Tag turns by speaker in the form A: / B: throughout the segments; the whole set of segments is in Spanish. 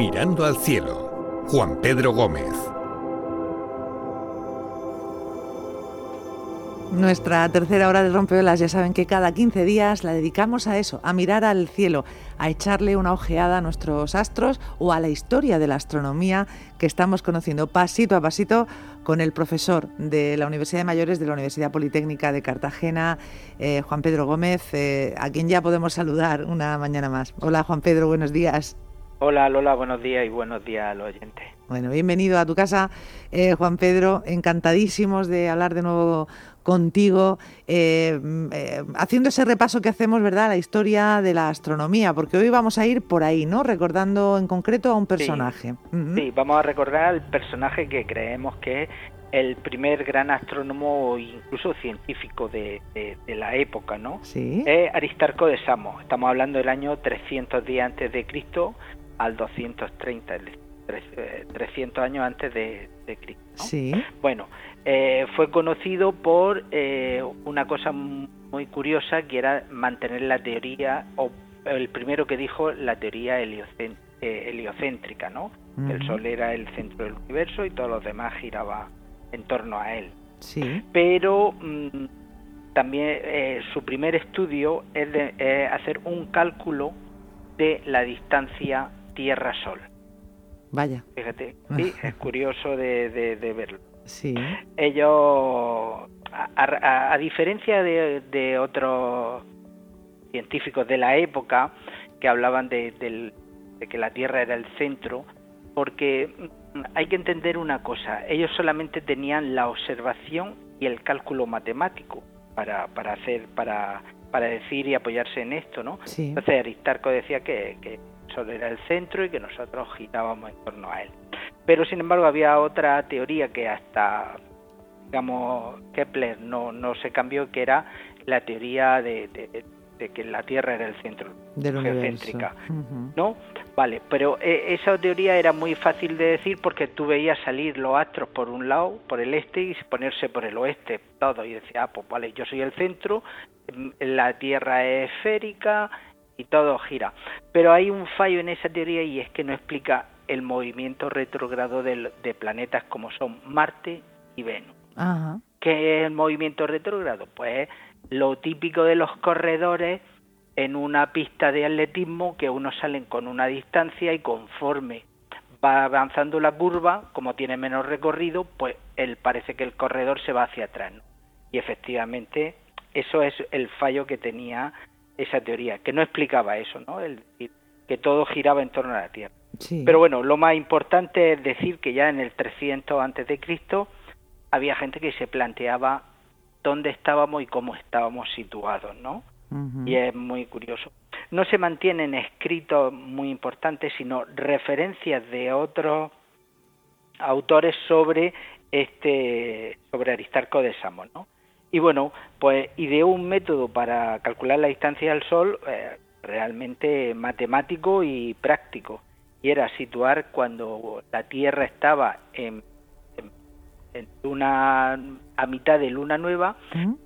A: Mirando al cielo, Juan Pedro Gómez.
B: Nuestra tercera hora de rompeolas, ya saben que cada 15 días la dedicamos a eso, a mirar al cielo, a echarle una ojeada a nuestros astros o a la historia de la astronomía que estamos conociendo pasito a pasito con el profesor de la Universidad de Mayores de la Universidad Politécnica de Cartagena, eh, Juan Pedro Gómez, eh, a quien ya podemos saludar una mañana más. Hola Juan Pedro, buenos días.
C: Hola Lola, buenos días y buenos días a los oyentes.
B: Bueno, bienvenido a tu casa, eh, Juan Pedro. Encantadísimos de hablar de nuevo contigo, eh, eh, haciendo ese repaso que hacemos, ¿verdad?, la historia de la astronomía, porque hoy vamos a ir por ahí, ¿no? Recordando en concreto a un personaje.
C: Sí, vamos a recordar al personaje que creemos que es el primer gran astrónomo, incluso científico de, la época, ¿no?
B: Sí.
C: Es Aristarco de Samos. Estamos hablando del año 310 antes de Cristo al 230, 300 años antes de, Cristo.
B: Sí.
C: Bueno, eh, fue conocido por eh, una cosa muy curiosa que era mantener la teoría, o el primero que dijo la teoría eh, heliocéntrica, ¿no? El Sol era el centro del universo y todos los demás giraban en torno a él.
B: Sí.
C: Pero mm, también su primer estudio es, de, hacer un cálculo de la distancia Tierra-Sol.
B: Vaya.
C: Fíjate, sí, es curioso de verlo.
B: Sí.
C: Ellos, a, diferencia de, otros científicos de la época que hablaban de, que la Tierra era el centro, porque hay que entender una cosa, ellos solamente tenían la observación y el cálculo matemático para, para hacer, para, para decir y apoyarse en esto, ¿no? Entonces Aristarco decía que, que solo era el centro y que nosotros girábamos en torno a él. Pero sin embargo había otra teoría que hasta, digamos, Kepler no, no se cambió, que era la teoría de, que la Tierra era el centro
B: de
C: geocéntrica, ¿no? Vale, pero eh, esa teoría era muy fácil de decir porque tú veías salir los astros por un lado, por el este, y ponerse por el oeste, todo, y decía, ah, pues vale, yo soy el centro, mm, la Tierra es esférica y todo gira. Pero hay un fallo en esa teoría y es que no explica el movimiento retrógrado de, planetas como son Marte y Venus. ¿Qué es el movimiento retrógrado? Pues lo típico de los corredores en una pista de atletismo que unos salen con una distancia y conforme va avanzando la curva, como tiene menos recorrido, pues él parece que el corredor se va hacia atrás. Y efectivamente eso es el fallo que tenía esa teoría, que no explicaba eso, ¿no? El que todo giraba en torno a la Tierra. Pero bueno, lo más importante es decir que ya en el 300 antes de Cristo había gente que se planteaba dónde estábamos y cómo estábamos situados, ¿no? Y es muy curioso. No se mantienen escritos muy importantes, sino referencias de otros autores sobre este sobre Aristarco de Samos, ¿no? Y bueno, pues ideó un método para calcular la distancia del Sol eh, realmente matemático y práctico y era situar cuando la Tierra estaba en, una a mitad de luna nueva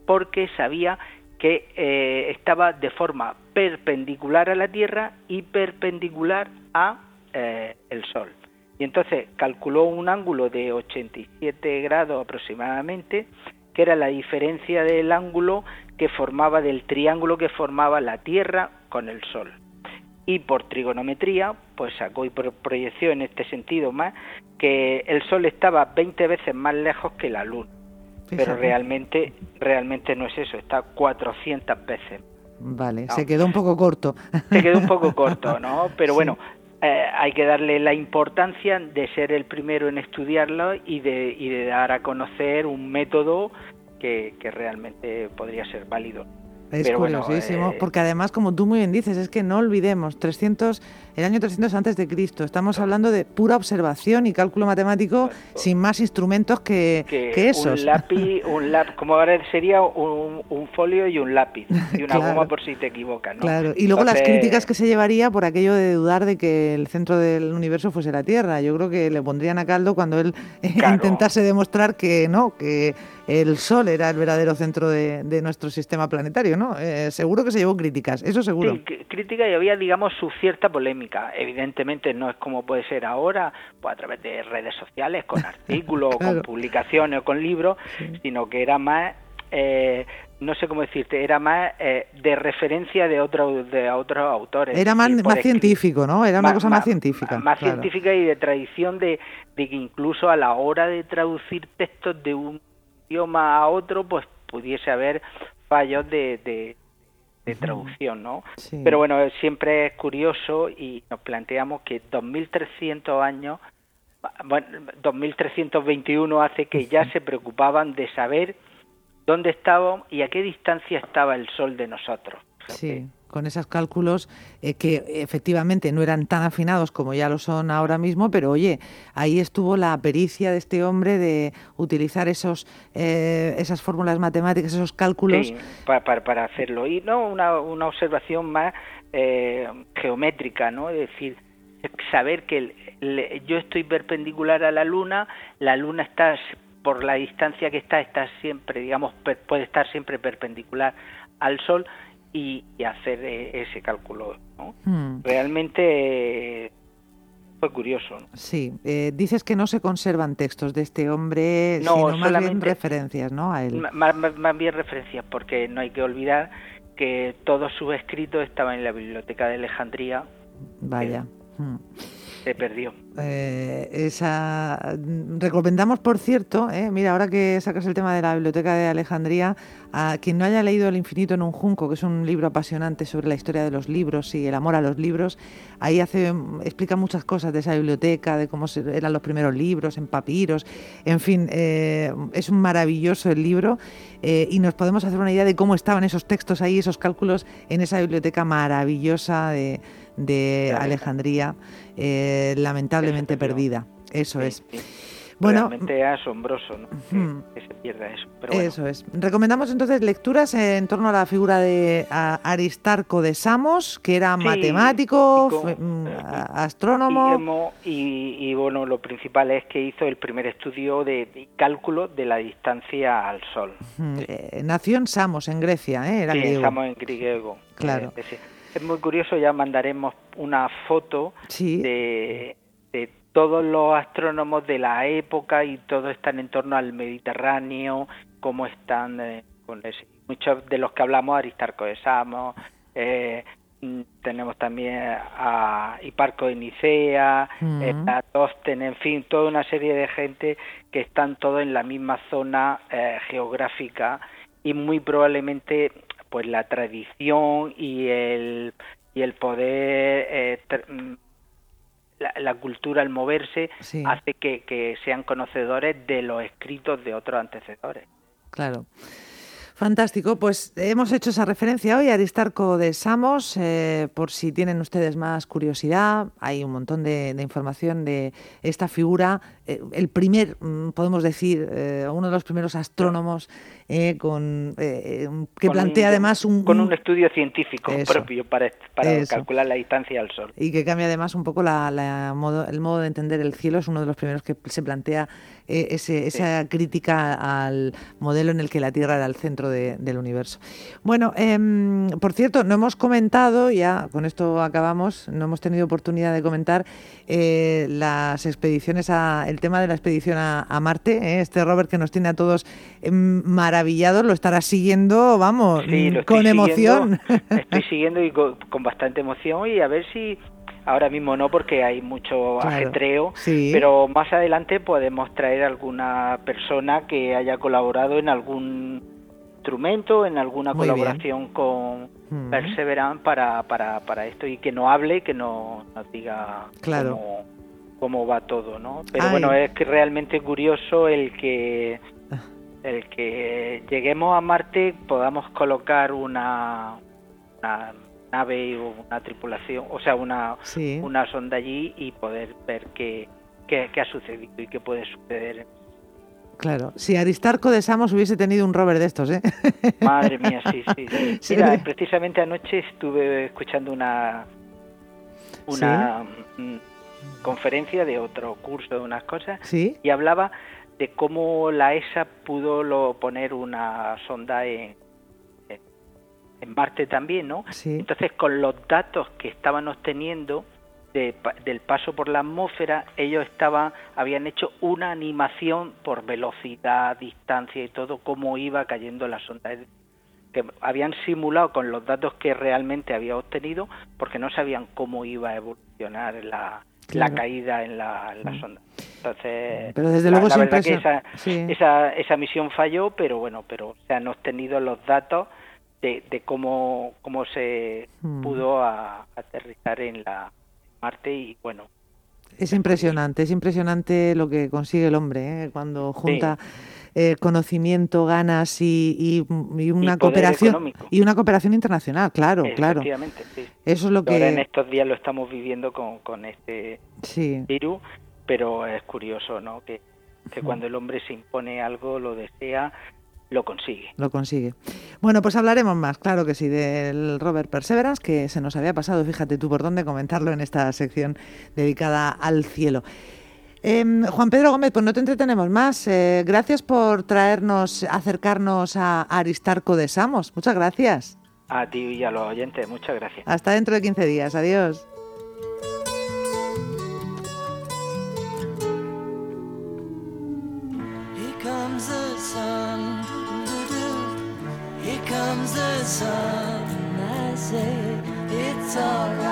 C: porque sabía que eh, estaba de forma perpendicular a la Tierra y perpendicular a eh, el Sol. Y entonces calculó un ángulo de 87 grados aproximadamente, que era la diferencia del ángulo que formaba del triángulo que formaba la Tierra con el Sol y por trigonometría, pues sacó y por proyección en este sentido más, que el Sol estaba 20 veces más lejos que la Luna. Pero realmente, realmente no es eso, está 400 veces.
B: Vale, se quedó un poco corto.
C: Se quedó un poco corto, ¿no? Pero bueno, eh, hay que darle la importancia de ser el primero en estudiarlo y de, y de dar a conocer un método que, que realmente podría ser válido.
B: Es curiosísimo, eh, porque además, como tú muy bien dices, es que no olvidemos, 300, el año 300 antes de Cristo, estamos hablando de pura observación y cálculo matemático sin más instrumentos que, que, esos.
C: Un lápiz, un lápiz, como ahora sería un, folio y un lápiz, y una goma por si te equivocas. ¿no?
B: Claro, y luego las críticas que se llevaría por aquello de dudar de que el centro del universo fuese la Tierra. Yo creo que le pondrían a caldo cuando él intentase demostrar que no, que el Sol era el verdadero centro de, de nuestro sistema planetario no, eh, seguro que se llevó críticas, eso seguro.
C: Sí, críticas y había, digamos, su cierta polémica. Evidentemente no es como puede ser ahora, pues a través de redes sociales, con artículos, con publicaciones o con libros, sino que era más eh, no sé cómo decirte, era más eh, de referencia de, otros de otros autores.
B: Era más, más científico, ¿no? Era una cosa más, científica.
C: Más científica y de tradición de, de, que incluso a la hora de traducir textos de un idioma a otro, pues pudiese haber fallos de, de, traducción, ¿no? Pero bueno, siempre es curioso y nos planteamos que 2.300 años, bueno, 2.321 hace que ya se preocupaban de saber dónde estábamos y a qué distancia estaba el Sol de nosotros.
B: Sí, con esos cálculos eh, que efectivamente no eran tan afinados como ya lo son ahora mismo, pero oye, ahí estuvo la pericia de este hombre de utilizar esos eh, esas fórmulas matemáticas, esos cálculos.
C: Sí, para, hacerlo. Y no una, una observación más eh, geométrica, ¿no? Es decir, saber que yo estoy perpendicular a la Luna, la Luna está por la distancia que está, está siempre, digamos, puede estar siempre perpendicular al Sol y, hacer eh, ese cálculo. Hmm. Realmente fue curioso.
B: Sí, eh, dices que no se conservan textos de este hombre, sino más bien referencias, ¿no? A él.
C: Más, bien referencias, porque no hay que olvidar que todos sus escritos estaban en la biblioteca de Alejandría.
B: Vaya.
C: Hmm se perdió.
B: Eh, esa recomendamos, por cierto, eh, mira, ahora que sacas el tema de la biblioteca de Alejandría, a quien no haya leído El infinito en un junco, que es un libro apasionante sobre la historia de los libros y el amor a los libros, ahí hace explica muchas cosas de esa biblioteca, de cómo eran los primeros libros en papiros, en fin, eh, es un maravilloso el libro y nos podemos hacer una idea de cómo estaban esos textos ahí, esos cálculos en esa biblioteca maravillosa de de Alejandría, eh, lamentablemente perdida. Eso es.
C: Bueno, Realmente asombroso ¿no? que, se pierda eso.
B: Eso es. Recomendamos entonces lecturas en torno a la figura de Aristarco de Samos, que era matemático, mm, astrónomo.
C: Y, bueno, lo principal es que hizo el primer estudio de, cálculo de la distancia al Sol.
B: Eh, nació en Samos, en Grecia, ¿eh? Era
C: sí, Samos en griego.
B: Claro.
C: Es muy curioso, ya mandaremos una foto de, todos los astrónomos de la época y todos están en torno al Mediterráneo, cómo están eh, con muchos de los que hablamos, Aristarco de Samos, eh, mm, tenemos también a Hiparco de Nicea, mm. en fin, toda una serie de gente que están todos en la misma zona eh, geográfica y muy probablemente pues la tradición y el, y el poder, eh, mm, la, cultura al moverse hace que, que sean conocedores de los escritos de otros antecesores.
B: Claro. Fantástico, pues hemos hecho esa referencia hoy a Aristarco de Samos, eh, por si tienen ustedes más curiosidad, hay un montón de, información de esta figura, eh, el primer, mm, podemos decir, eh, uno de los primeros astrónomos con, que plantea además un...
C: Con un estudio científico propio para, para calcular la distancia al Sol.
B: Y que cambia además un poco la, modo, el modo de entender el cielo, es uno de los primeros que se plantea ese, esa crítica al modelo en el que la Tierra era el centro del universo. Bueno, em, por cierto, no hemos comentado, ya con esto acabamos, no hemos tenido oportunidad de comentar eh, las expediciones, a, el tema de la expedición a, Marte. ¿eh? este Robert que nos tiene a todos em, maravillados, lo estará siguiendo, vamos, con emoción.
C: estoy siguiendo y con, bastante emoción y a ver si ahora mismo no porque hay mucho ajetreo, pero más adelante podemos traer alguna persona que haya colaborado en algún instrumento, en alguna colaboración con mm. Perseverance para, para, para esto y que no hable, que no nos diga cómo, cómo, va todo, ¿no? Pero bueno, es que realmente curioso el que el que lleguemos a Marte podamos colocar una, una nave o una tripulación, o sea, una, una sonda allí y poder ver qué, qué, qué ha sucedido y qué puede suceder.
B: Claro, si Aristarco de Samos hubiese tenido un rover de estos, ¿eh?
C: Madre mía, sí, sí. Mira, precisamente anoche estuve escuchando una una mm, conferencia de otro curso de unas cosas y hablaba de cómo la ESA pudo lo, poner una sonda en, en Marte también, ¿no?
B: Sí.
C: Entonces, con los datos que estaban obteniendo del paso por la atmósfera, ellos estaban, habían hecho una animación por velocidad, distancia y todo, cómo iba cayendo la sonda. Que habían simulado con los datos que realmente había obtenido, porque no sabían cómo iba a evolucionar la, caída en la, mm. sonda. Entonces,
B: pero desde luego
C: la, verdad que esa, esa, esa misión falló, pero bueno, pero se han obtenido los datos de, cómo, cómo se mm. pudo aterrizar en la Marte y bueno.
B: Es impresionante, es impresionante lo que consigue el hombre ¿eh? cuando junta eh, conocimiento, ganas y, una cooperación y una cooperación internacional, claro, claro. Eso es lo que
C: en estos días lo estamos viviendo con, con este virus, pero es curioso, ¿no? Que, que cuando el hombre se impone algo, lo desea, lo consigue.
B: Lo consigue. Bueno, pues hablaremos más, claro que sí, del Robert Perseverance, que se nos había pasado, fíjate tú por dónde comentarlo en esta sección dedicada al cielo. Em, Juan Pedro Gómez, pues no te entretenemos más. Eh, gracias por traernos, acercarnos a Aristarco de Samos. Muchas gracias.
C: A ti y a los oyentes, muchas gracias.
B: Hasta dentro de 15 días. Adiós. I say, it's alright.